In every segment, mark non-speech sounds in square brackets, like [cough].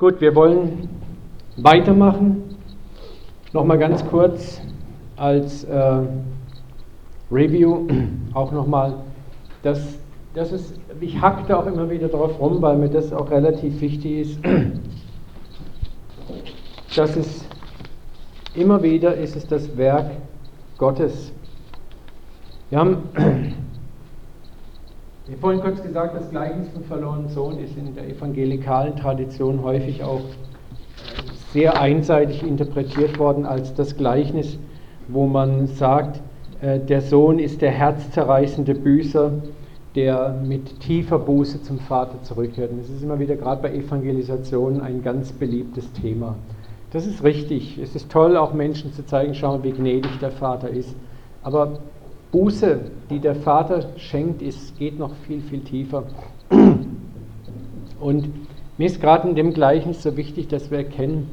Gut, wir wollen weitermachen. Nochmal ganz kurz als äh, Review [clears throat] auch nochmal, dass, das ist, ich hack da auch immer wieder drauf rum, weil mir das auch relativ wichtig ist, [clears throat] dass es immer wieder ist es das Werk Gottes. Wir haben ich habe vorhin kurz gesagt, das Gleichnis vom verlorenen Sohn ist in der evangelikalen Tradition häufig auch sehr einseitig interpretiert worden als das Gleichnis, wo man sagt, äh, der Sohn ist der herzzerreißende Büßer, der mit tiefer Buße zum Vater zurückkehrt. Und das ist immer wieder gerade bei Evangelisationen ein ganz beliebtes Thema. Das ist richtig. Es ist toll, auch Menschen zu zeigen, schauen, wie gnädig der Vater ist. Aber Buße, die der Vater schenkt, ist, geht noch viel, viel tiefer. Und mir ist gerade in dem Gleichnis so wichtig, dass wir erkennen,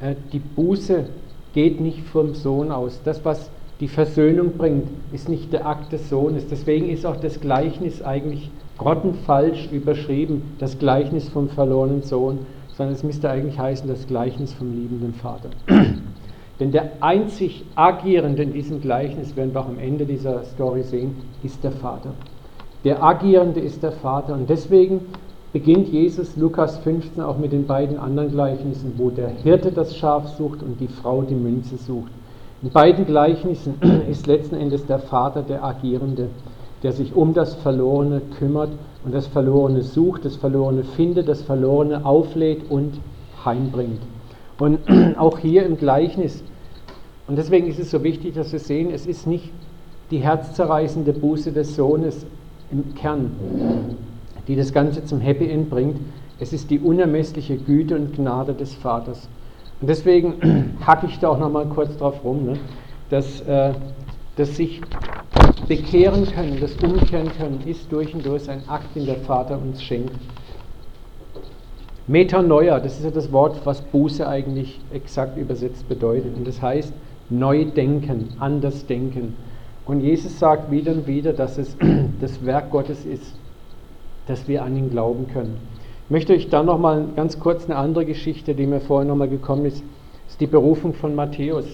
äh, die Buße geht nicht vom Sohn aus. Das, was die Versöhnung bringt, ist nicht der Akt des Sohnes. Deswegen ist auch das Gleichnis eigentlich grottenfalsch überschrieben, das Gleichnis vom verlorenen Sohn, sondern es müsste eigentlich heißen, das Gleichnis vom liebenden Vater. Denn der einzig Agierende in diesem Gleichnis, werden wir auch am Ende dieser Story sehen, ist der Vater. Der Agierende ist der Vater. Und deswegen beginnt Jesus Lukas 15 auch mit den beiden anderen Gleichnissen, wo der Hirte das Schaf sucht und die Frau die Münze sucht. In beiden Gleichnissen [clears throat] ist letzten Endes der Vater der Agierende, der sich um das Verlorene kümmert und das Verlorene sucht, das Verlorene findet, das Verlorene auflädt und heimbringt. Und [clears throat] auch hier im Gleichnis und deswegen ist es so wichtig, dass wir sehen, es ist nicht die herzzerreißende Buße des Sohnes im Kern, die das Ganze zum Happy End bringt. Es ist die unermessliche Güte und Gnade des Vaters. Und deswegen [clears throat] hacke ich da auch nochmal kurz drauf rum, ne, dass äh, das sich bekehren können, das umkehren können, ist durch und durch ein Akt, den der Vater uns schenkt. Metanoia, das ist ja das Wort, was Buße eigentlich exakt übersetzt bedeutet. Und das heißt, neu denken, anders denken. Und Jesus sagt wieder und wieder, dass es [clears throat] das Werk Gottes ist, dass wir an ihn glauben können. Ich möchte euch dann nochmal ganz kurz eine andere Geschichte, die mir vorher nochmal gekommen ist, ist die Berufung von Matthäus.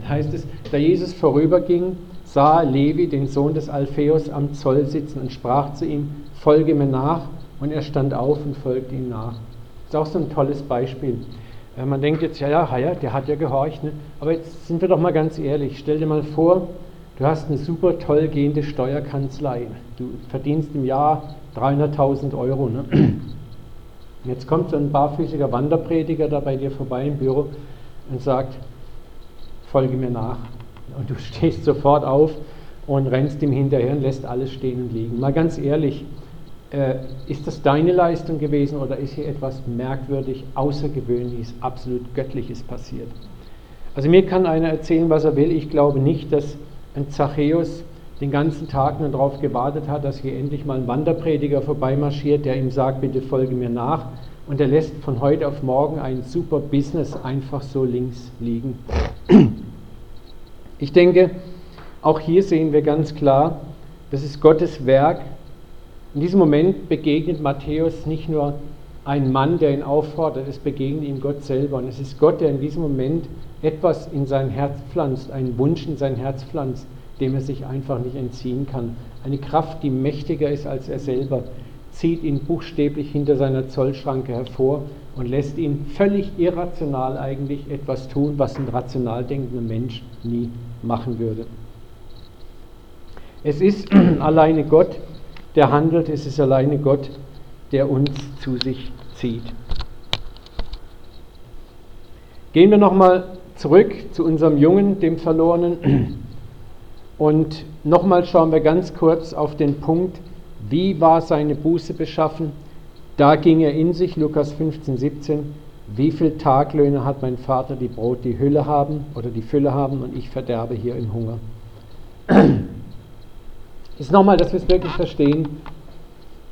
Da heißt es, da Jesus vorüberging, sah Levi, den Sohn des Alpheus, am Zoll sitzen und sprach zu ihm, folge mir nach. Und er stand auf und folgte ihm nach. Das ist auch so ein tolles Beispiel. Äh, man denkt jetzt, ja, ja, ja, der hat ja gehorcht. Ne? Aber jetzt sind wir doch mal ganz ehrlich. Stell dir mal vor, du hast eine super toll gehende Steuerkanzlei. Du verdienst im Jahr 300.000 Euro. Ne? Jetzt kommt so ein barfüßiger Wanderprediger da bei dir vorbei im Büro und sagt, folge mir nach. Und du [laughs] stehst sofort auf und rennst ihm hinterher und lässt alles stehen und liegen. Mal ganz ehrlich, äh, ist das deine Leistung gewesen oder ist hier etwas merkwürdig, außergewöhnliches, absolut göttliches passiert? Also mir kann einer erzählen, was er will. Ich glaube nicht, dass ein Zachäus den ganzen Tag nur darauf gewartet hat, dass hier endlich mal ein Wanderprediger vorbeimarschiert, der ihm sagt, bitte folge mir nach. Und er lässt von heute auf morgen ein super Business einfach so links liegen. Ich denke, auch hier sehen wir ganz klar, das ist Gottes Werk, in diesem Moment begegnet Matthäus nicht nur ein Mann, der ihn auffordert, es begegnet ihm Gott selber. Und es ist Gott, der in diesem Moment etwas in sein Herz pflanzt, einen Wunsch in sein Herz pflanzt, dem er sich einfach nicht entziehen kann. Eine Kraft, die mächtiger ist als er selber, zieht ihn buchstäblich hinter seiner Zollschranke hervor und lässt ihn völlig irrational eigentlich etwas tun, was ein rational denkender Mensch nie machen würde. Es ist [clears throat] alleine Gott, der handelt, es ist alleine Gott, der uns zu sich zieht. Gehen wir nochmal zurück zu unserem Jungen, dem Verlorenen. Und nochmal schauen wir ganz kurz auf den Punkt, wie war seine Buße beschaffen? Da ging er in sich, Lukas 15, 17. Wie viele Taglöhne hat mein Vater, die Brot die Hülle haben oder die Fülle haben und ich verderbe hier im Hunger? Ist nochmal, dass wir es wirklich verstehen.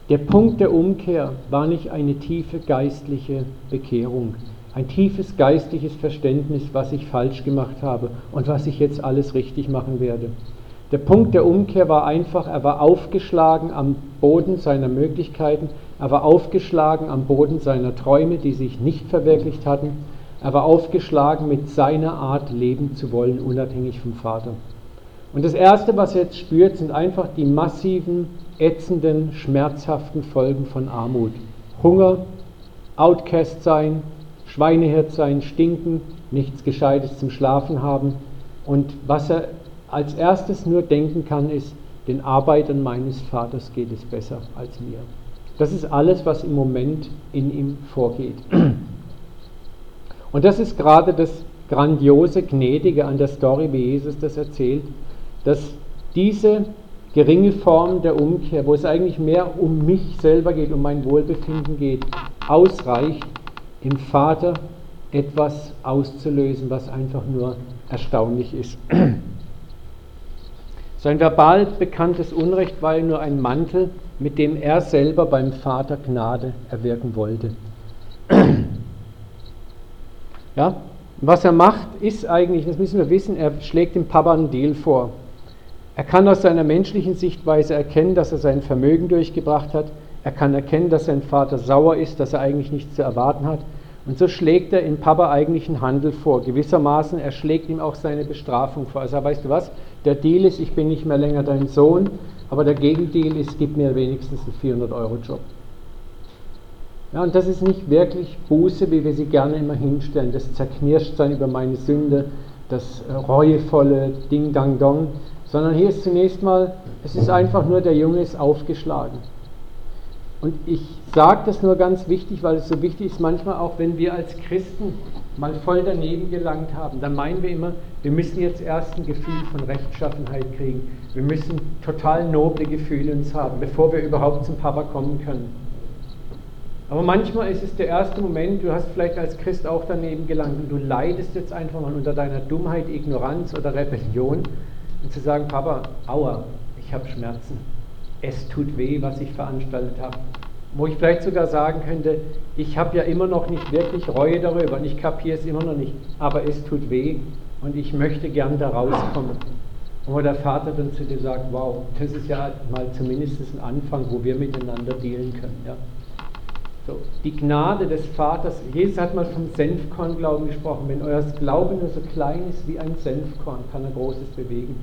Der Punkt der Umkehr war nicht eine tiefe geistliche Bekehrung, ein tiefes geistliches Verständnis, was ich falsch gemacht habe und was ich jetzt alles richtig machen werde. Der Punkt der Umkehr war einfach, er war aufgeschlagen am Boden seiner Möglichkeiten, er war aufgeschlagen am Boden seiner Träume, die sich nicht verwirklicht hatten, er war aufgeschlagen mit seiner Art leben zu wollen, unabhängig vom Vater. Und das Erste, was er jetzt spürt, sind einfach die massiven, ätzenden, schmerzhaften Folgen von Armut. Hunger, Outcast sein, Schweinehirt sein, stinken, nichts Gescheites zum Schlafen haben. Und was er als erstes nur denken kann, ist, den Arbeitern meines Vaters geht es besser als mir. Das ist alles, was im Moment in ihm vorgeht. Und das ist gerade das grandiose, gnädige an der Story, wie Jesus das erzählt, dass diese geringe Form der Umkehr, wo es eigentlich mehr um mich selber geht, um mein Wohlbefinden geht, ausreicht, im Vater etwas auszulösen, was einfach nur erstaunlich ist. [clears throat] Sein verbal bekanntes Unrecht war nur ein Mantel, mit dem er selber beim Vater Gnade erwirken wollte. [clears throat] Ja, was er macht, ist eigentlich, das müssen wir wissen, er schlägt dem Papa einen Deal vor. Er kann aus seiner menschlichen Sichtweise erkennen, dass er sein Vermögen durchgebracht hat. Er kann erkennen, dass sein Vater sauer ist, dass er eigentlich nichts zu erwarten hat. Und so schlägt er in Papa eigentlich einen Handel vor. Gewissermaßen, er schlägt ihm auch seine Bestrafung vor. Also weißt du was, der Deal ist, ich bin nicht mehr länger dein Sohn, aber der Gegendeal ist, gib mir wenigstens einen 400-Euro-Job. Ja, und das ist nicht wirklich Buße, wie wir sie gerne immer hinstellen, das Zerknirschtsein über meine Sünde, das reuevolle Ding-Dang-Dong, sondern hier ist zunächst mal, es ist einfach nur, der Junge ist aufgeschlagen. Und ich sage das nur ganz wichtig, weil es so wichtig ist, manchmal auch, wenn wir als Christen mal voll daneben gelangt haben, dann meinen wir immer, wir müssen jetzt erst ein Gefühl von Rechtschaffenheit kriegen. Wir müssen total noble Gefühle uns haben, bevor wir überhaupt zum Papa kommen können. Aber manchmal ist es der erste Moment, du hast vielleicht als Christ auch daneben gelangt und du leidest jetzt einfach mal unter deiner Dummheit, Ignoranz oder Rebellion und zu sagen, Papa, aua, ich habe Schmerzen. Es tut weh, was ich veranstaltet habe. Wo ich vielleicht sogar sagen könnte, ich habe ja immer noch nicht wirklich Reue darüber und ich kapiere es immer noch nicht, aber es tut weh und ich möchte gern da rauskommen. Und wo der Vater dann zu dir sagt, wow, das ist ja mal zumindest ein Anfang, wo wir miteinander dealen können. Ja. So, die Gnade des Vaters, Jesus hat mal vom Senfkornglauben gesprochen. Wenn euer Glaube nur so klein ist wie ein Senfkorn, kann er Großes bewegen.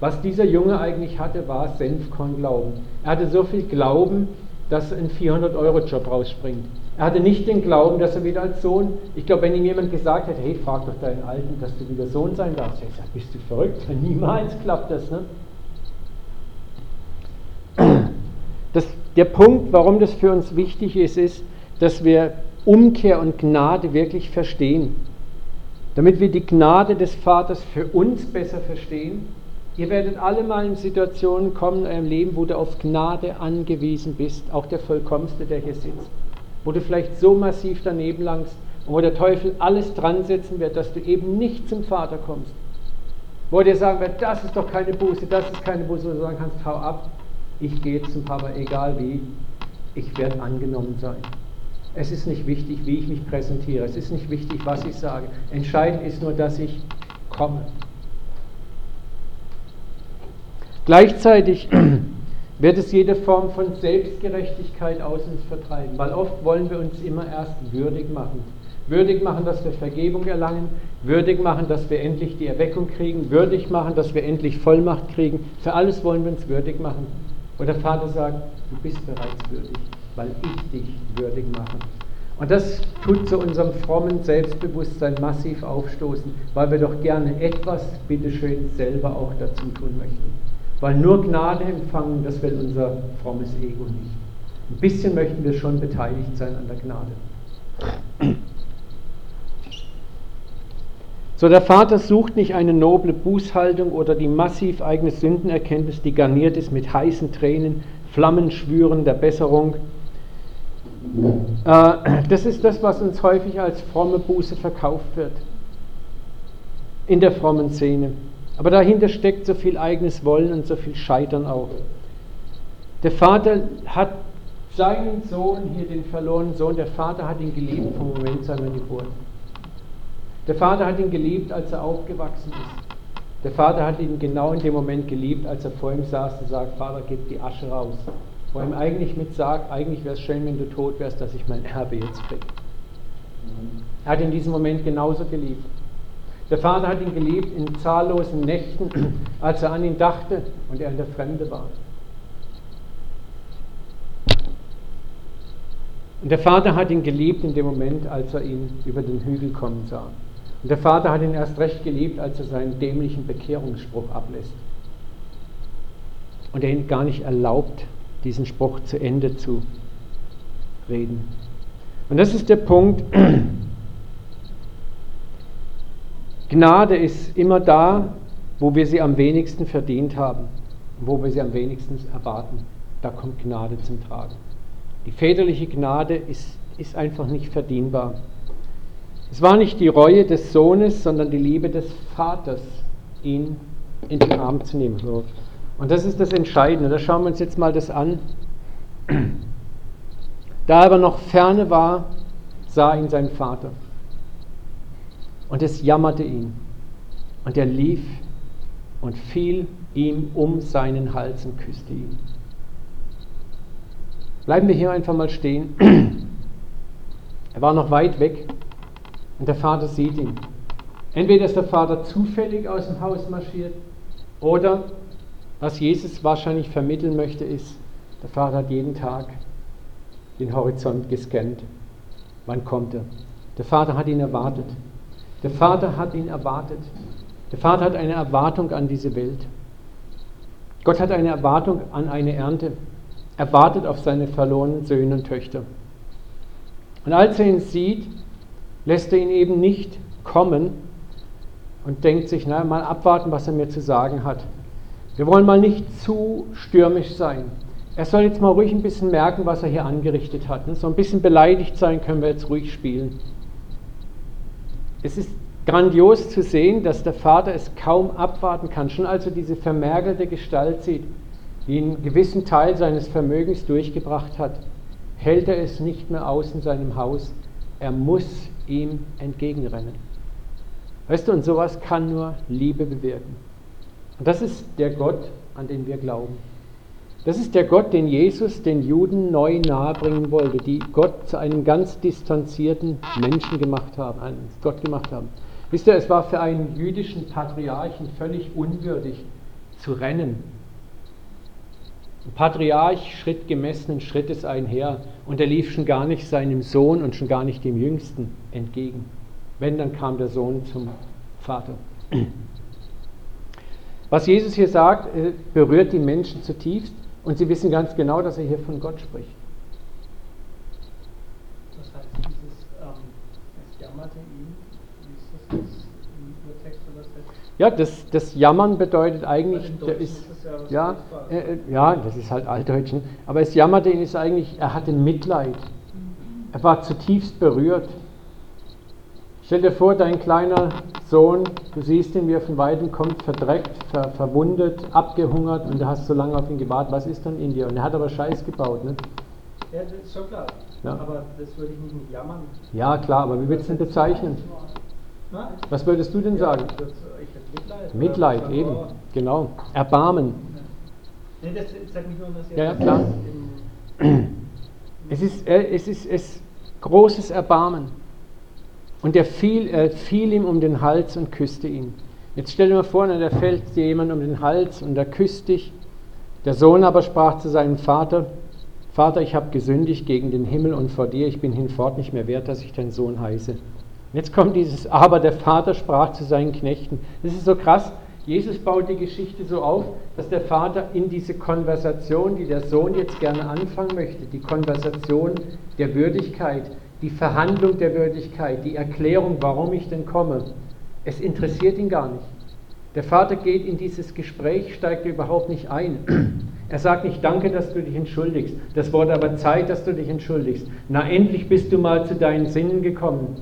Was dieser Junge eigentlich hatte, war Senfkornglauben. Er hatte so viel Glauben, dass ein 400-Euro-Job rausspringt. Er hatte nicht den Glauben, dass er wieder als Sohn, ich glaube, wenn ihm jemand gesagt hätte, hey, frag doch deinen Alten, dass du wieder Sohn sein darfst, er gesagt, bist du verrückt? [laughs] Niemals klappt das. Ne? Das, der Punkt, warum das für uns wichtig ist, ist, dass wir Umkehr und Gnade wirklich verstehen. Damit wir die Gnade des Vaters für uns besser verstehen. Ihr werdet alle mal in Situationen kommen in eurem Leben, wo du auf Gnade angewiesen bist, auch der Vollkommenste, der hier sitzt. Wo du vielleicht so massiv daneben langst und wo der Teufel alles dran setzen wird, dass du eben nicht zum Vater kommst. Wo er dir sagen wird, das ist doch keine Buße, das ist keine Buße, wo du sagen kannst, hau ab, ich gehe zum Papa, egal wie, ich werde angenommen sein. Es ist nicht wichtig, wie ich mich präsentiere, es ist nicht wichtig, was ich sage. Entscheidend ist nur, dass ich komme. Gleichzeitig [clears throat] wird es jede Form von Selbstgerechtigkeit aus uns vertreiben, weil oft wollen wir uns immer erst würdig machen. Würdig machen, dass wir Vergebung erlangen, würdig machen, dass wir endlich die Erweckung kriegen, würdig machen, dass wir endlich Vollmacht kriegen. Für alles wollen wir uns würdig machen. Und der Vater sagt, du bist bereits würdig, weil ich dich würdig mache. Und das tut zu unserem frommen Selbstbewusstsein massiv aufstoßen, weil wir doch gerne etwas, bitteschön, selber auch dazu tun möchten. Weil nur Gnade empfangen, das will unser frommes Ego nicht. Ein bisschen möchten wir schon beteiligt sein an der Gnade. So, der Vater sucht nicht eine noble Bußhaltung oder die massiv eigene Sündenerkenntnis, die garniert ist mit heißen Tränen, Flammenschwüren der Besserung. Äh, das ist das, was uns häufig als fromme Buße verkauft wird. In der frommen Szene. Aber dahinter steckt so viel eigenes Wollen und so viel Scheitern auch. Der Vater hat seinen Sohn, hier den verlorenen Sohn, der Vater hat ihn geliebt vom Moment seiner Geburt. Der Vater hat ihn geliebt, als er aufgewachsen ist. Der Vater hat ihn genau in dem Moment geliebt, als er vor ihm saß und sagt, Vater, gib die Asche raus. Wo er ihm eigentlich mit sagt, eigentlich wäre es schön, wenn du tot wärst, dass ich mein Erbe jetzt kriege. Er hat in diesem Moment genauso geliebt. Der Vater hat ihn geliebt in zahllosen Nächten, [clears throat] als er an ihn dachte und er in der Fremde war. Und der Vater hat ihn geliebt in dem Moment, als er ihn über den Hügel kommen sah. Und der Vater hat ihn erst recht geliebt, als er seinen dämlichen Bekehrungsspruch ablässt. Und er ihn gar nicht erlaubt, diesen Spruch zu Ende zu reden. Und das ist der Punkt. [clears throat] Gnade ist immer da, wo wir sie am wenigsten verdient haben, wo wir sie am wenigsten erwarten. Da kommt Gnade zum Tragen. Die väterliche Gnade ist, ist einfach nicht verdienbar. Es war nicht die Reue des Sohnes, sondern die Liebe des Vaters, ihn in den Arm zu nehmen. Und das ist das Entscheidende. Da schauen wir uns jetzt mal das an. Da er aber noch ferne war, sah ihn sein Vater. Und es jammerte ihn. Und er lief und fiel ihm um seinen Hals und küsste ihn. Bleiben wir hier einfach mal stehen. Er war noch weit weg und der Vater sieht ihn. Entweder ist der Vater zufällig aus dem Haus marschiert oder was Jesus wahrscheinlich vermitteln möchte, ist, der Vater hat jeden Tag den Horizont gescannt. Wann kommt er? Der Vater hat ihn erwartet. Der Vater hat ihn erwartet. Der Vater hat eine Erwartung an diese Welt. Gott hat eine Erwartung an eine Ernte. Er wartet auf seine verlorenen Söhne und Töchter. Und als er ihn sieht, lässt er ihn eben nicht kommen und denkt sich, na, mal abwarten, was er mir zu sagen hat. Wir wollen mal nicht zu stürmisch sein. Er soll jetzt mal ruhig ein bisschen merken, was er hier angerichtet hat. So ein bisschen beleidigt sein können wir jetzt ruhig spielen. Es ist grandios zu sehen, dass der Vater es kaum abwarten kann. Schon als er diese vermergelte Gestalt sieht, die einen gewissen Teil seines Vermögens durchgebracht hat, hält er es nicht mehr aus in seinem Haus. Er muss ihm entgegenrennen. Weißt du, und sowas kann nur Liebe bewirken. Und das ist der Gott, an den wir glauben. Das ist der Gott, den Jesus den Juden neu nahebringen wollte, die Gott zu einem ganz distanzierten Menschen gemacht haben, einen Gott gemacht haben. Wisst ihr, es war für einen jüdischen Patriarchen völlig unwürdig zu rennen Patriarch schritt gemessenen Schrittes einher und er lief schon gar nicht seinem Sohn und schon gar nicht dem Jüngsten entgegen. Wenn, dann kam der Sohn zum Vater. Was Jesus hier sagt, äh, berührt die Menschen zutiefst und sie wissen ganz genau, dass er hier von Gott spricht. Das heißt, dieses, ähm, es jammerte ihn, wie ist das jetzt im Urtext übersetzt? Ja, das, das Jammern bedeutet eigentlich, der ist, ja, äh, äh, ja, das ist halt Altdeutsch, ne? aber es jammerte ihn ist eigentlich, er hatte Mitleid. Er war zutiefst berührt. Stell dir vor, dein kleiner Sohn, du siehst ihn, wie er von Weitem kommt, verdreckt, ver, verwundet, abgehungert und du hast so lange auf ihn gewartet. Was ist dann in dir? Und er hat aber Scheiß gebaut. Ne? Ja, das ist schon klar. Ja. Aber das würde ich nicht mit jammern. Ja, klar, aber wie würdest du denn bezeichnen? Was würdest du denn sagen? Ja, Mitleid. Mitleid, eben, genau. Erbarmen. Nee, das sagt nicht nur das ja, ja, klar. Es ist, es ist es großes Erbarmen. Und er fiel, er fiel ihm um den Hals und küsste ihn. Jetzt stell dir mal vor, da fällt dir jemand um den Hals und er küsst dich. Der Sohn aber sprach zu seinem Vater, Vater, ich habe gesündigt gegen den Himmel und vor dir, ich bin hinfort nicht mehr wert, dass ich dein Sohn heiße. Jetzt kommt dieses Aber, der Vater sprach zu seinen Knechten. Das ist so krass. Jesus baut die Geschichte so auf, dass der Vater in diese Konversation, die der Sohn jetzt gerne anfangen möchte, die Konversation der Würdigkeit, die Verhandlung der Würdigkeit, die Erklärung, warum ich denn komme, es interessiert ihn gar nicht. Der Vater geht in dieses Gespräch, steigt überhaupt nicht ein. Er sagt nicht, danke, dass du dich entschuldigst. Das Wort aber Zeit, dass du dich entschuldigst. Na, endlich bist du mal zu deinen Sinnen gekommen.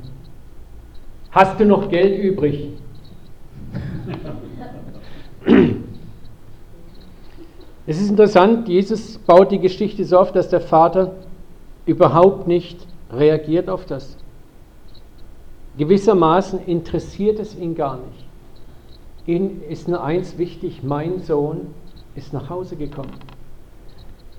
Hast du noch Geld übrig? Es ist interessant, Jesus baut die Geschichte so auf, dass der Vater überhaupt nicht reagiert auf das. Gewissermaßen interessiert es ihn gar nicht. ihnen ist nur eins wichtig, mein Sohn ist nach Hause gekommen.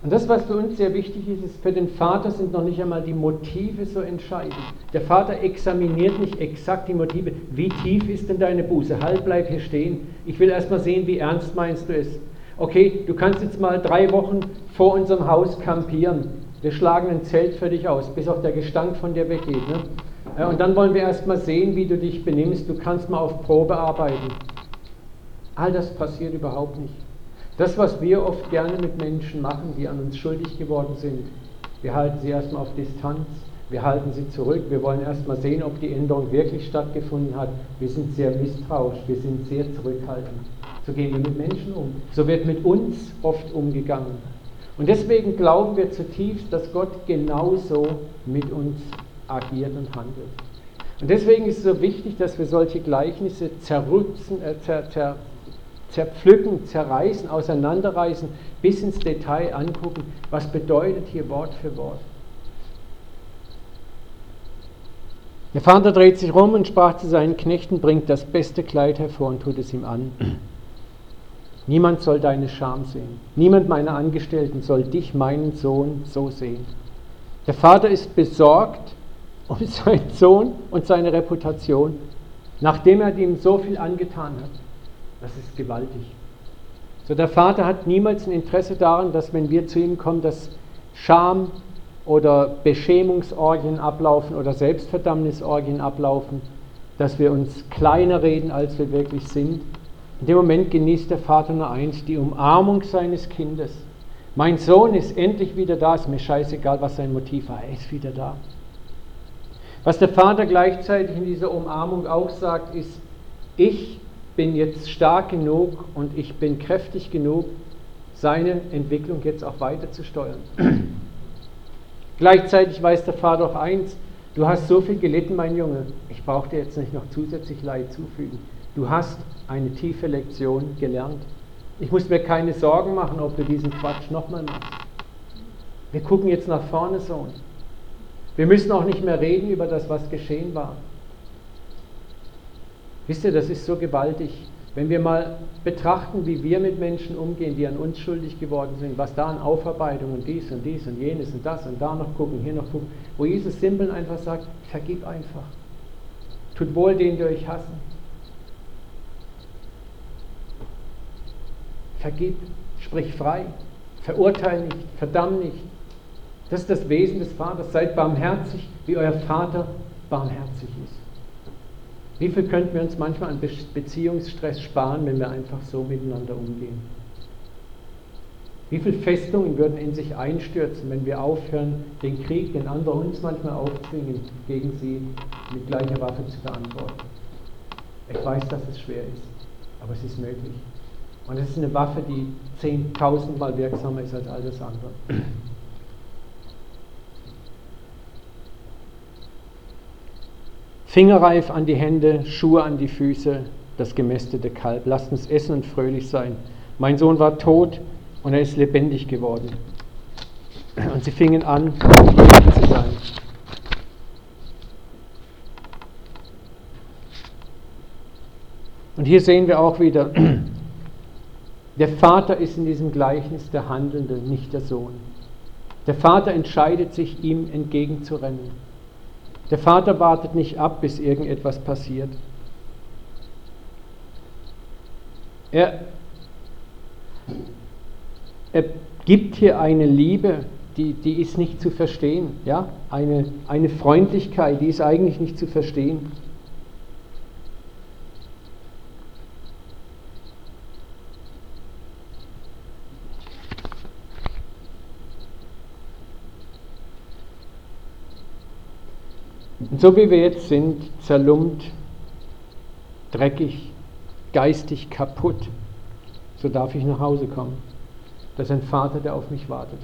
Und das, was für uns sehr wichtig ist, ist, für den Vater sind noch nicht einmal die Motive so entscheidend. Der Vater examiniert nicht exakt die Motive. Wie tief ist denn deine Buße? Halt, bleib hier stehen. Ich will erst mal sehen, wie ernst meinst du es. Okay, du kannst jetzt mal drei Wochen vor unserem Haus campieren. Wir schlagen ein Zelt für dich aus, bis auch der Gestank von dir weggeht. Ne? Und dann wollen wir erst mal sehen, wie du dich benimmst. Du kannst mal auf Probe arbeiten. All das passiert überhaupt nicht. Das, was wir oft gerne mit Menschen machen, die an uns schuldig geworden sind, wir halten sie erstmal auf Distanz, wir halten sie zurück, wir wollen erstmal sehen, ob die Änderung wirklich stattgefunden hat. Wir sind sehr misstrauisch, wir sind sehr zurückhaltend. So gehen wir mit Menschen um. So wird mit uns oft umgegangen. Und deswegen glauben wir zutiefst, dass Gott genauso mit uns agiert und handelt. Und deswegen ist es so wichtig, dass wir solche Gleichnisse zerrützen, äh, zer, zer, zerpflücken, zerreißen, auseinanderreißen, bis ins Detail angucken, was bedeutet hier Wort für Wort. Der Vater dreht sich rum und sprach zu seinen Knechten, bringt das beste Kleid hervor und tut es ihm an. [clears throat] Niemand soll deine Scham sehen. Niemand meiner Angestellten soll dich, meinen Sohn, so sehen. Der Vater ist besorgt um [laughs] seinen Sohn und seine Reputation, nachdem er ihm so viel angetan hat. Das ist gewaltig. So, der Vater hat niemals ein Interesse daran, dass wenn wir zu ihm kommen, dass Scham oder Beschämungsorgien ablaufen oder Selbstverdammnisorgien ablaufen, dass wir uns kleiner reden, als wir wirklich sind. In dem Moment genießt der Vater nur eins, die Umarmung seines Kindes. Mein Sohn ist endlich wieder da, ist mir scheißegal, was sein Motiv war, er ist wieder da. Was der Vater gleichzeitig in dieser Umarmung auch sagt, ist, ich bin jetzt stark genug und ich bin kräftig genug, seine Entwicklung jetzt auch weiter zu steuern. [clears throat] Gleichzeitig weiß der Vater auch eins, du hast so viel gelitten, mein Junge, ich brauche dir jetzt nicht noch zusätzlich Leid zufügen. Du hast eine tiefe Lektion gelernt. Ich muss mir keine Sorgen machen, ob du diesen Quatsch nochmal machst. Wir gucken jetzt nach vorne, Sohn. Wir müssen auch nicht mehr reden über das, was geschehen war. Wisst ihr, das ist so gewaltig. Wenn wir mal betrachten, wie wir mit Menschen umgehen, die an uns schuldig geworden sind, was da an Aufarbeitung und dies und dies und jenes und das und da noch gucken, hier noch gucken, wo Jesus simpel einfach sagt, vergib einfach. Tut wohl denen, die euch hassen. Vergib, sprich frei, verurteile nicht, verdamm nicht. Das ist das Wesen des Vaters. Seid barmherzig, wie euer Vater barmherzig ist. Wie viel könnten wir uns manchmal an Beziehungsstress sparen, wenn wir einfach so miteinander umgehen? Wie viele Festungen würden in sich einstürzen, wenn wir aufhören, den Krieg, den andere uns manchmal aufzwingen, gegen sie mit gleicher Waffe zu beantworten? Ich weiß, dass es schwer ist, aber es ist möglich. Und es ist eine Waffe, die zehntausendmal wirksamer ist als all das andere. Fingerreif an die Hände, Schuhe an die Füße, das gemästete Kalb. Lasst uns essen und fröhlich sein. Mein Sohn war tot und er ist lebendig geworden. Und sie fingen an, fröhlich zu sein. Und hier sehen wir auch wieder, [clears throat] der Vater ist in diesem Gleichnis der Handelnde, nicht der Sohn. Der Vater entscheidet sich, ihm entgegenzurennen. Der Vater wartet nicht ab, bis irgendetwas passiert. Er, er gibt hier eine Liebe, die, die ist nicht zu verstehen. Ja? Eine, eine Freundlichkeit, die ist eigentlich nicht zu verstehen. So wie wir jetzt sind, zerlumpt, dreckig, geistig kaputt, so darf ich nach Hause kommen. Das ist ein Vater, der auf mich wartet.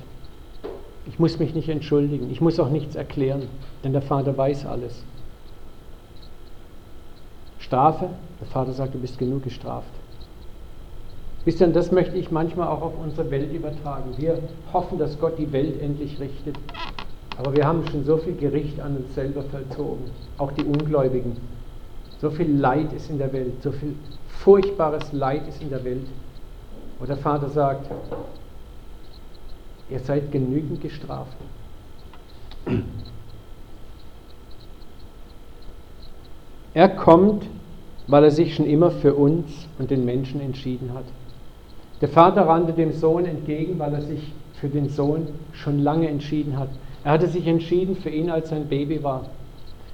Ich muss mich nicht entschuldigen, ich muss auch nichts erklären, denn der Vater weiß alles. Strafe, der Vater sagt, du bist genug gestraft. Wisst ihr, das möchte ich manchmal auch auf unsere Welt übertragen. Wir hoffen, dass Gott die Welt endlich richtet. Aber wir haben schon so viel Gericht an uns selber vollzogen, auch die Ungläubigen. So viel Leid ist in der Welt, so viel furchtbares Leid ist in der Welt, wo der Vater sagt, ihr seid genügend gestraft. Er kommt, weil er sich schon immer für uns und den Menschen entschieden hat. Der Vater rannte dem Sohn entgegen, weil er sich für den Sohn schon lange entschieden hat. Er hatte sich entschieden für ihn, als er ein Baby war.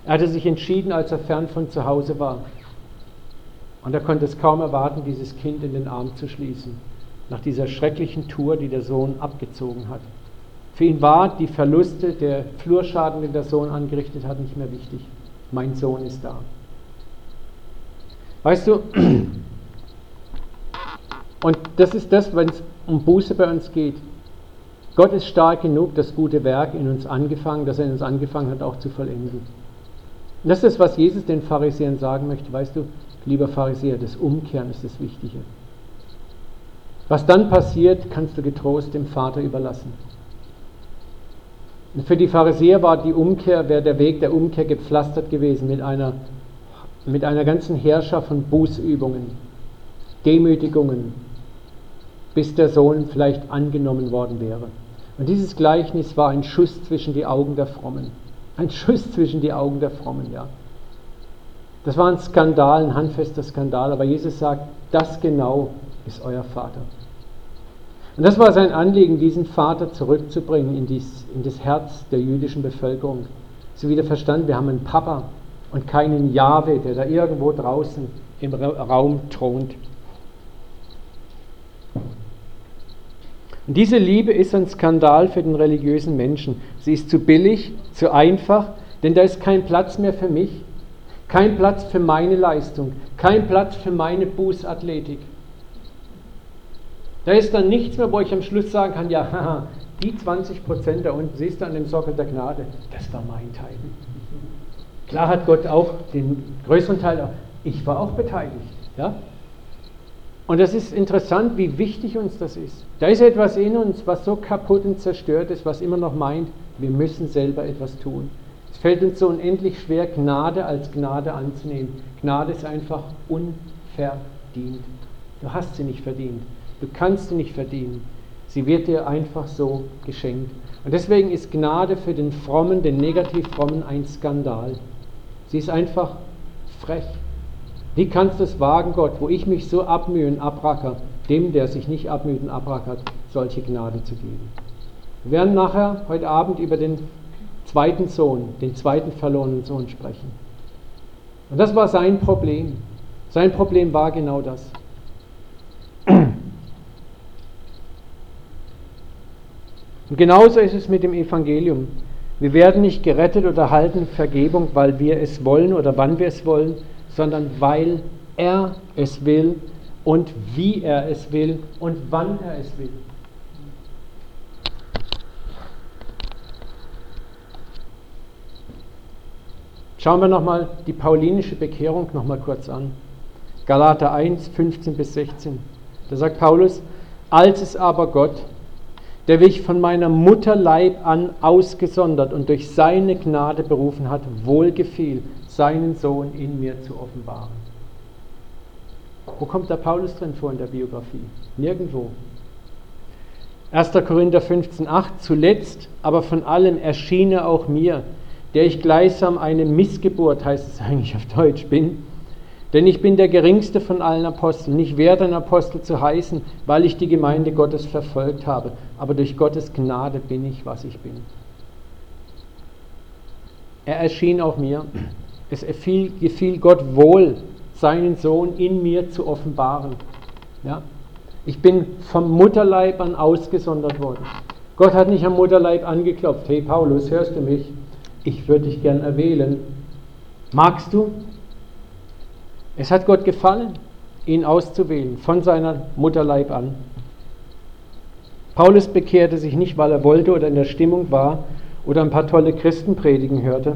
Er hatte sich entschieden, als er fern von zu Hause war. Und er konnte es kaum erwarten, dieses Kind in den Arm zu schließen, nach dieser schrecklichen Tour, die der Sohn abgezogen hat. Für ihn war die Verluste, der Flurschaden, den der Sohn angerichtet hat, nicht mehr wichtig. Mein Sohn ist da. Weißt du, [clears throat] und das ist das, wenn es um Buße bei uns geht. Gott ist stark genug, das gute Werk in uns angefangen, das er in uns angefangen hat, auch zu vollenden. Und das ist, was Jesus den Pharisäern sagen möchte. Weißt du, lieber Pharisäer, das Umkehren ist das Wichtige. Was dann passiert, kannst du getrost dem Vater überlassen. Und für die Pharisäer war die Umkehr, wäre der Weg der Umkehr gepflastert gewesen mit einer, mit einer ganzen Herrscher von Bußübungen, Demütigungen, bis der Sohn vielleicht angenommen worden wäre. Und dieses Gleichnis war ein Schuss zwischen die Augen der Frommen. Ein Schuss zwischen die Augen der Frommen, ja. Das war ein Skandal, ein handfester Skandal, aber Jesus sagt, das genau ist euer Vater. Und das war sein Anliegen, diesen Vater zurückzubringen in, dies, in das Herz der jüdischen Bevölkerung. Sie wieder verstanden, wir haben einen Papa und keinen Jahwe, der da irgendwo draußen im Raum thront. Und diese Liebe ist ein Skandal für den religiösen Menschen. Sie ist zu billig, zu einfach, denn da ist kein Platz mehr für mich, kein Platz für meine Leistung, kein Platz für meine Bußathletik. Da ist dann nichts mehr, wo ich am Schluss sagen kann, ja, [laughs] haha, die 20 Prozent da unten, siehst du an dem Sockel der Gnade, das war mein Teil. Klar hat Gott auch den größeren Teil, ich war auch beteiligt. Ja? Und das ist interessant, wie wichtig uns das ist. Da ist etwas in uns, was so kaputt und zerstört ist, was immer noch meint, wir müssen selber etwas tun. Es fällt uns so unendlich schwer, Gnade als Gnade anzunehmen. Gnade ist einfach unverdient. Du hast sie nicht verdient. Du kannst sie nicht verdienen. Sie wird dir einfach so geschenkt. Und deswegen ist Gnade für den Frommen, den negativ Frommen, ein Skandal. Sie ist einfach frech. Wie kannst du es wagen, Gott, wo ich mich so abmühe und abracker, dem, der sich nicht abmüht und abrackert, solche Gnade zu geben? Wir werden nachher heute Abend über den zweiten Sohn, den zweiten verlorenen Sohn sprechen. Und das war sein Problem. Sein Problem war genau das. [clears throat] Und genauso ist es mit dem Evangelium. Wir werden nicht gerettet oder halten Vergebung, weil wir es wollen oder wann wir es wollen, sondern weil er es will und wie er es will und wann er es will. Schauen wir nochmal die paulinische Bekehrung nochmal kurz an. Galater 1, 15 bis 16. Da sagt Paulus, als es aber Gott, der mich von meiner Mutterleib an ausgesondert und durch seine Gnade berufen hat, wohlgefiel, seinen Sohn in mir zu offenbaren. Wo kommt der Paulus drin vor in der Biografie? Nirgendwo. 1. Korinther 15,8 Zuletzt aber von allem erschien er auch mir, der ich gleichsam eine Missgeburt, heißt es [laughs] eigentlich auf Deutsch, bin. Denn ich bin der geringste von allen Aposteln, nicht wert ein Apostel zu heißen, weil ich die Gemeinde Gottes verfolgt habe, aber durch Gottes Gnade bin ich, was ich bin. Er erschien auch mir es gefiel, gefiel Gott wohl, seinen Sohn in mir zu offenbaren. Ja? Ich bin vom Mutterleib an ausgesondert worden. Gott hat nicht am Mutterleib angeklopft. Hey Paulus, hörst du mich? Ich würde dich gern erwählen. Magst du? Es hat Gott gefallen, ihn auszuwählen, von seiner Mutterleib an. Paulus bekehrte sich nicht, weil er wollte oder in der Stimmung war oder ein paar tolle Christenpredigen hörte.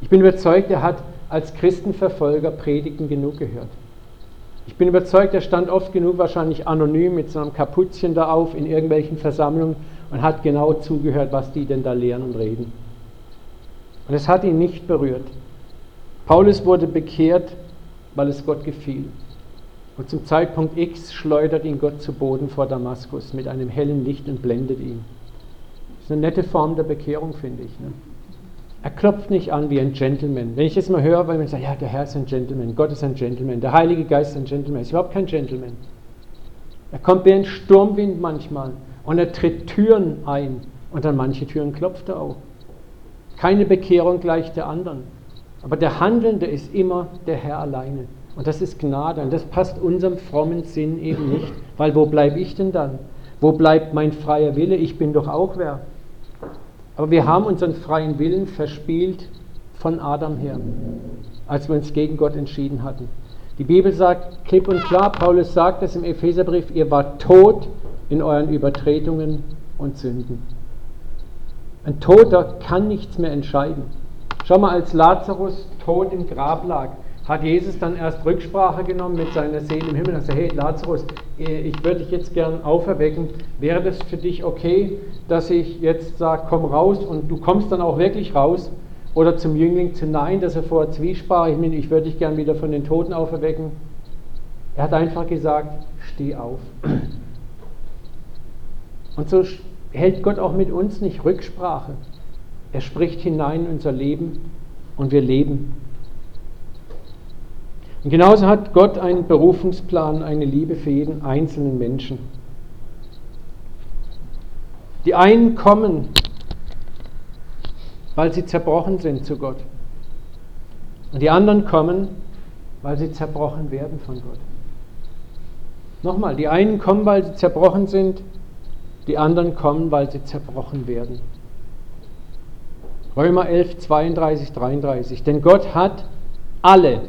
Ich bin überzeugt, er hat als Christenverfolger Predigten genug gehört. Ich bin überzeugt, er stand oft genug wahrscheinlich anonym mit so einem Kapuzchen da auf in irgendwelchen Versammlungen und hat genau zugehört, was die denn da lehren und reden. Und es hat ihn nicht berührt. Paulus wurde bekehrt, weil es Gott gefiel. Und zum Zeitpunkt X schleudert ihn Gott zu Boden vor Damaskus mit einem hellen Licht und blendet ihn. Das ist eine nette Form der Bekehrung, finde ich. Ne? Er klopft nicht an wie ein Gentleman. Wenn ich das mal höre, weil man sagt, ja, der Herr ist ein Gentleman, Gott ist ein Gentleman, der Heilige Geist ist ein Gentleman, ist überhaupt kein Gentleman. Er kommt wie ein Sturmwind manchmal und er tritt Türen ein und an manche Türen klopft er auch. Keine Bekehrung gleich der anderen. Aber der Handelnde ist immer der Herr alleine. Und das ist Gnade. Und das passt unserem frommen Sinn eben nicht. Weil wo bleibe ich denn dann? Wo bleibt mein freier Wille? Ich bin doch auch wer. Aber wir haben unseren freien Willen verspielt von Adam her, als wir uns gegen Gott entschieden hatten. Die Bibel sagt klipp und klar, Paulus sagt es im Epheserbrief, ihr wart tot in euren Übertretungen und Sünden. Ein Toter kann nichts mehr entscheiden. Schau mal, als Lazarus tot im Grab lag, hat Jesus dann erst Rücksprache genommen mit seiner Seele im Himmel und gesagt, hey Lazarus, äh, ich würde dich jetzt gern auferwecken. Wäre das für dich okay, dass ich jetzt sage, komm raus und du kommst dann auch wirklich raus? Oder zum Jüngling zu Nein, dass er vorher zwiesprach, ich, ich würde dich gern wieder von den Toten auferwecken. Er hat einfach gesagt, steh auf. Und so hält Gott auch mit uns nicht Rücksprache. Er spricht hinein in unser Leben und wir leben. Und genauso hat Gott einen Berufungsplan, eine Liebe für jeden einzelnen Menschen. Die einen kommen, weil sie zerbrochen sind zu Gott. Und die anderen kommen, weil sie zerbrochen werden von Gott. Nochmal, die einen kommen, weil sie zerbrochen sind, die anderen kommen, weil sie zerbrochen werden. Römer 11, 32, 33. Denn Gott hat alle,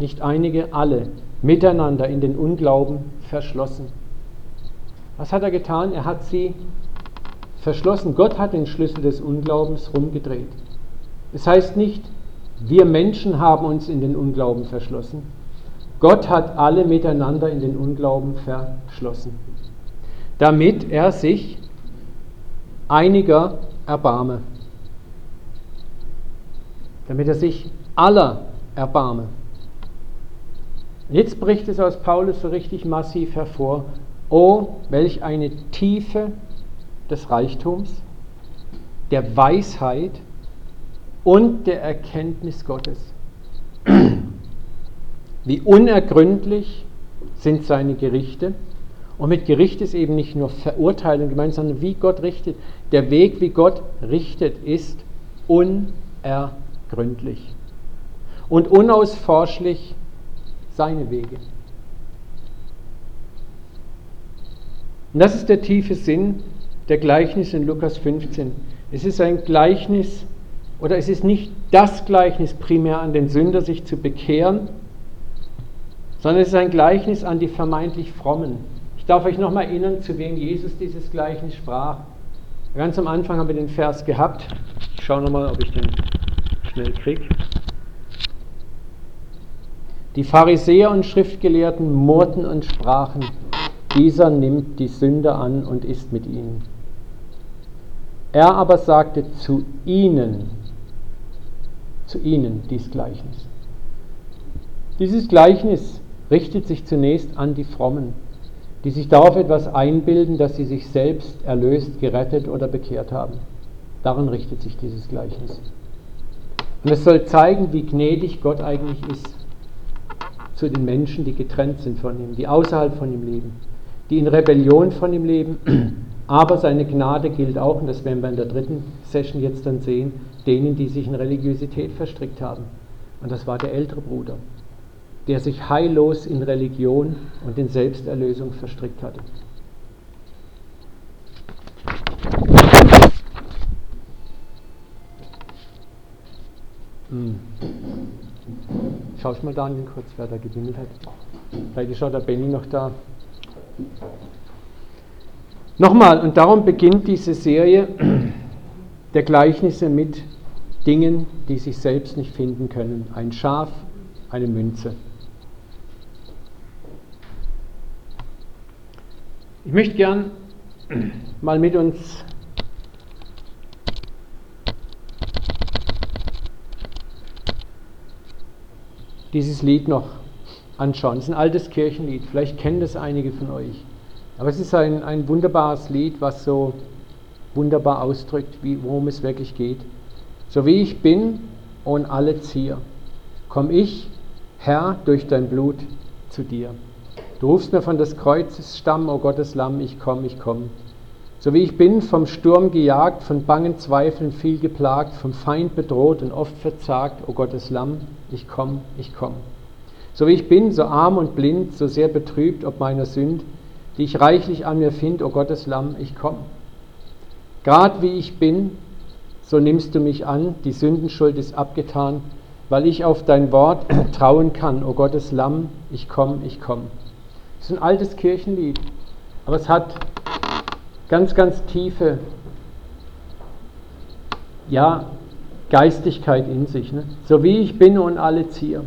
nicht einige, alle, miteinander in den Unglauben verschlossen. Was hat er getan? Er hat sie verschlossen. Gott hat den Schlüssel des Unglaubens rumgedreht. Es das heißt nicht, wir Menschen haben uns in den Unglauben verschlossen. Gott hat alle miteinander in den Unglauben verschlossen, damit er sich einiger erbarme damit er sich aller erbarme. Jetzt bricht es aus Paulus so richtig massiv hervor. Oh, welch eine Tiefe des Reichtums, der Weisheit und der Erkenntnis Gottes. Wie unergründlich sind seine Gerichte. Und mit Gericht ist eben nicht nur Verurteilung gemeint, sondern wie Gott richtet. Der Weg, wie Gott richtet, ist unergründlich gründlich und unausforschlich seine Wege. Und das ist der tiefe Sinn der Gleichnis in Lukas 15. Es ist ein Gleichnis, oder es ist nicht das Gleichnis primär an den Sünder, sich zu bekehren, sondern es ist ein Gleichnis an die vermeintlich Frommen. Ich darf euch nochmal erinnern, zu wem Jesus dieses Gleichnis sprach. Ganz am Anfang haben wir den Vers gehabt. Ich schaue nochmal, ob ich den schnell kriege. Die Pharisäer und Schriftgelehrten murrten und sprachen, dieser nimmt die Sünder an und ist mit ihnen. Er aber sagte zu ihnen, zu ihnen dies Gleichnis. Dieses Gleichnis richtet sich zunächst an die Frommen, die sich darauf etwas einbilden, dass sie sich selbst erlöst, gerettet oder bekehrt haben. Daran richtet sich dieses Gleichnis. Und es soll zeigen, wie gnädig Gott eigentlich ist zu den Menschen, die getrennt sind von ihm, die außerhalb von ihm leben, die in Rebellion von ihm leben. [clears throat] Aber seine Gnade gilt auch, und das werden wir in der dritten Session jetzt dann sehen, denen, die sich in Religiosität verstrickt haben. Und das war der ältere Bruder, der sich heillos in Religion und in Selbsterlösung verstrickt hatte. Hm. Schau mal Daniel kurz, wer da gewimmelt hat. Vielleicht ist auch der Benny noch da. Nochmal, und darum beginnt diese Serie [clears throat] der Gleichnisse mit Dingen, die sich selbst nicht finden können. Ein Schaf, eine Münze. Ich möchte gern [clears throat] mal mit uns dieses Lied noch anschauen. Es ist ein altes Kirchenlied, vielleicht kennen das einige von euch. Aber es ist ein, ein wunderbares Lied, was so wunderbar ausdrückt, wie, worum es wirklich geht. So wie ich bin und alle Zier, komm ich, Herr, durch dein Blut zu dir. Du rufst mir von des Kreuzes Stamm, o Gottes Lamm, ich komm, ich komm. So wie ich bin, vom Sturm gejagt, von bangen Zweifeln viel geplagt, vom Feind bedroht und oft verzagt, o Gottes Lamm, ich komm, ich komm. So wie ich bin, so arm und blind, so sehr betrübt ob meiner Sünd, die ich reichlich an mir find, o Gottes Lamm, ich komm. Grad wie ich bin, so nimmst du mich an, die Sündenschuld ist abgetan, weil ich auf dein Wort [clears throat] trauen kann, o Gottes Lamm, ich komm, ich komm. Das ist ein altes Kirchenlied, aber es hat ganz, ganz tiefe, ja, Geistigkeit in sich. Ne? So wie ich bin und alle ziehe.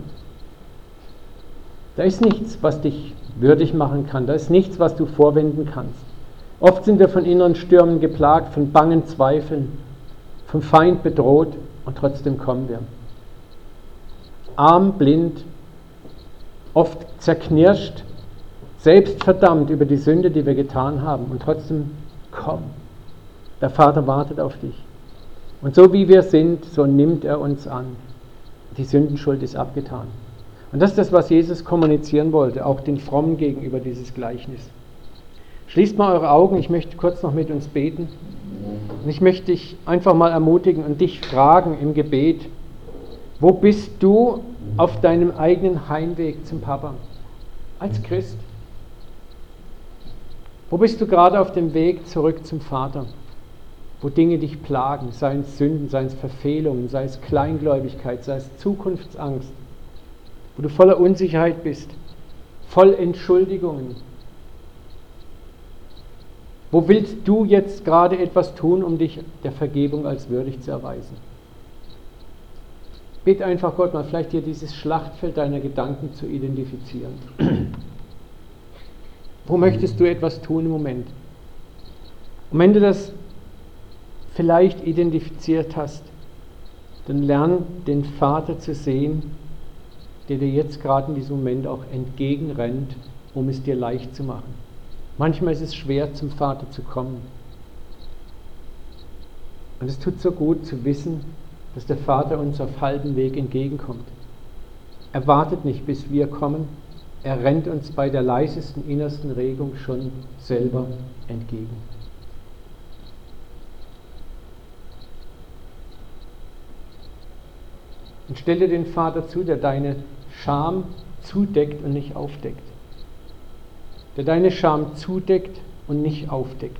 Da ist nichts, was dich würdig machen kann. Da ist nichts, was du vorwenden kannst. Oft sind wir von inneren Stürmen geplagt, von bangen Zweifeln, vom Feind bedroht und trotzdem kommen wir. Arm, blind, oft zerknirscht, selbstverdammt über die Sünde, die wir getan haben und trotzdem komm. Der Vater wartet auf dich. Und so wie wir sind, so nimmt er uns an. Die Sündenschuld ist abgetan. Und das ist das, was Jesus kommunizieren wollte, auch den Frommen gegenüber dieses Gleichnis. Schließt mal eure Augen, ich möchte kurz noch mit uns beten. Und ich möchte dich einfach mal ermutigen und dich fragen im Gebet, wo bist du auf deinem eigenen Heimweg zum Papa als Christ? Wo bist du gerade auf dem Weg zurück zum Vater? Wo Dinge dich plagen, seien es Sünden, seien es Verfehlungen, sei es Kleingläubigkeit, sei es Zukunftsangst, wo du voller Unsicherheit bist, voll Entschuldigungen. Wo willst du jetzt gerade etwas tun, um dich der Vergebung als würdig zu erweisen? Bitte einfach Gott mal vielleicht hier dieses Schlachtfeld deiner Gedanken zu identifizieren. Wo möchtest du etwas tun im Moment? Und wenn du das vielleicht identifiziert hast, dann lern den Vater zu sehen, der dir jetzt gerade in diesem Moment auch entgegenrennt, um es dir leicht zu machen. Manchmal ist es schwer, zum Vater zu kommen. Und es tut so gut zu wissen, dass der Vater uns auf halbem Weg entgegenkommt. Er wartet nicht, bis wir kommen, er rennt uns bei der leisesten innersten Regung schon selber entgegen. Und stell dir den Vater zu, der deine Scham zudeckt und nicht aufdeckt. Der deine Scham zudeckt und nicht aufdeckt.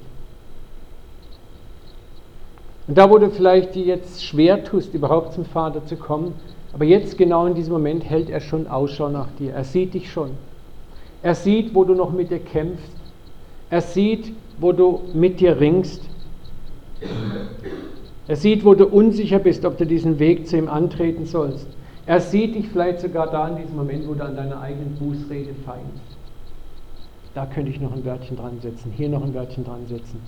Und da, wo du vielleicht dir jetzt schwer tust, überhaupt zum Vater zu kommen, aber jetzt genau in diesem Moment hält er schon Ausschau nach dir. Er sieht dich schon. Er sieht, wo du noch mit dir kämpfst. Er sieht, wo du mit dir ringst. Er sieht, wo du unsicher bist, ob du diesen Weg zu ihm antreten sollst. Er sieht dich vielleicht sogar da in diesem Moment, wo du an deiner eigenen Bußrede feilst. Da könnte ich noch ein Wörtchen dran setzen, hier noch ein Wörtchen dran setzen.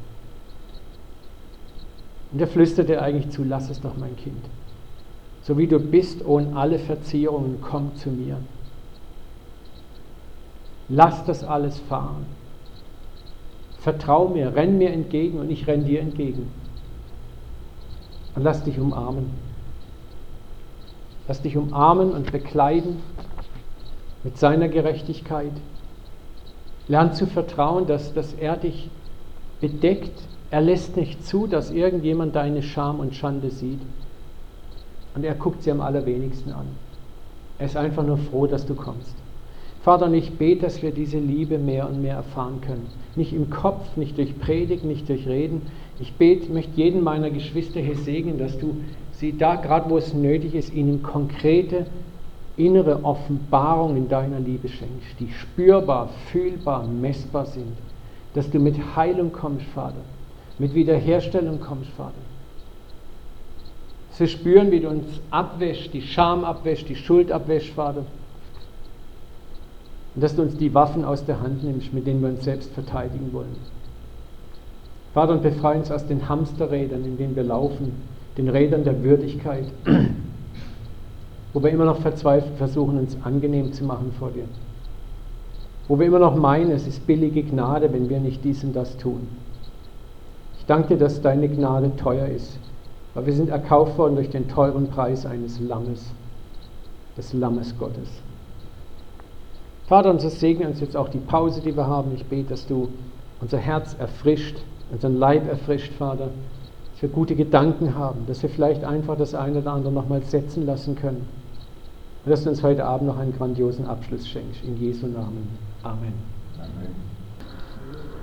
Und er flüstert dir eigentlich zu, lass es doch, mein Kind so wie du bist, ohne alle Verzierungen, komm zu mir. Lass das alles fahren. Vertrau mir, renn mir entgegen und ich renn dir entgegen. Und lass dich umarmen. Lass dich umarmen und bekleiden mit seiner Gerechtigkeit. Lern zu vertrauen, dass, dass er dich bedeckt. Er lässt nicht zu, dass irgendjemand deine Scham und Schande sieht. Und er guckt sie am allerwenigsten an. Er ist einfach nur froh, dass du kommst. Vater, und ich bete, dass wir diese Liebe mehr und mehr erfahren können. Nicht im Kopf, nicht durch Predigt, nicht durch Reden. Ich bete, möchte jeden meiner Geschwister hier segnen, dass du sie da, gerade wo es nötig ist, ihnen konkrete innere Offenbarung in deiner Liebe schenkst, die spürbar, fühlbar, messbar sind. Dass du mit Heilung kommst, Vater. Mit Wiederherstellung kommst, Vater zu spüren, wie du uns abwäscht, die Scham abwäscht, die Schuld abwäscht, Vater. Und dass du uns die Waffen aus der Hand nimmst, mit denen wir uns selbst verteidigen wollen. Vater, und befreie uns aus den Hamsterrädern, in denen wir laufen, den Rädern der Würdigkeit. [clears throat] wo wir immer noch verzweifelt versuchen, uns angenehm zu machen vor dir. Wo wir immer noch meinen, es ist billige Gnade, wenn wir nicht dies und das tun. Ich danke dir, dass deine Gnade teuer ist, weil wir sind erkauft worden durch den teuren Preis eines Lammes, des Lammes Gottes. Vater, unser Segen uns jetzt auch die Pause, die wir haben. Ich bete, dass du unser Herz erfrischt, unseren Leib erfrischt, Vater, dass wir gute Gedanken haben, dass wir vielleicht einfach das eine oder andere nochmal setzen lassen können. Und dass du uns heute Abend noch einen grandiosen Abschluss schenkst. In Jesu Namen. Amen. Amen.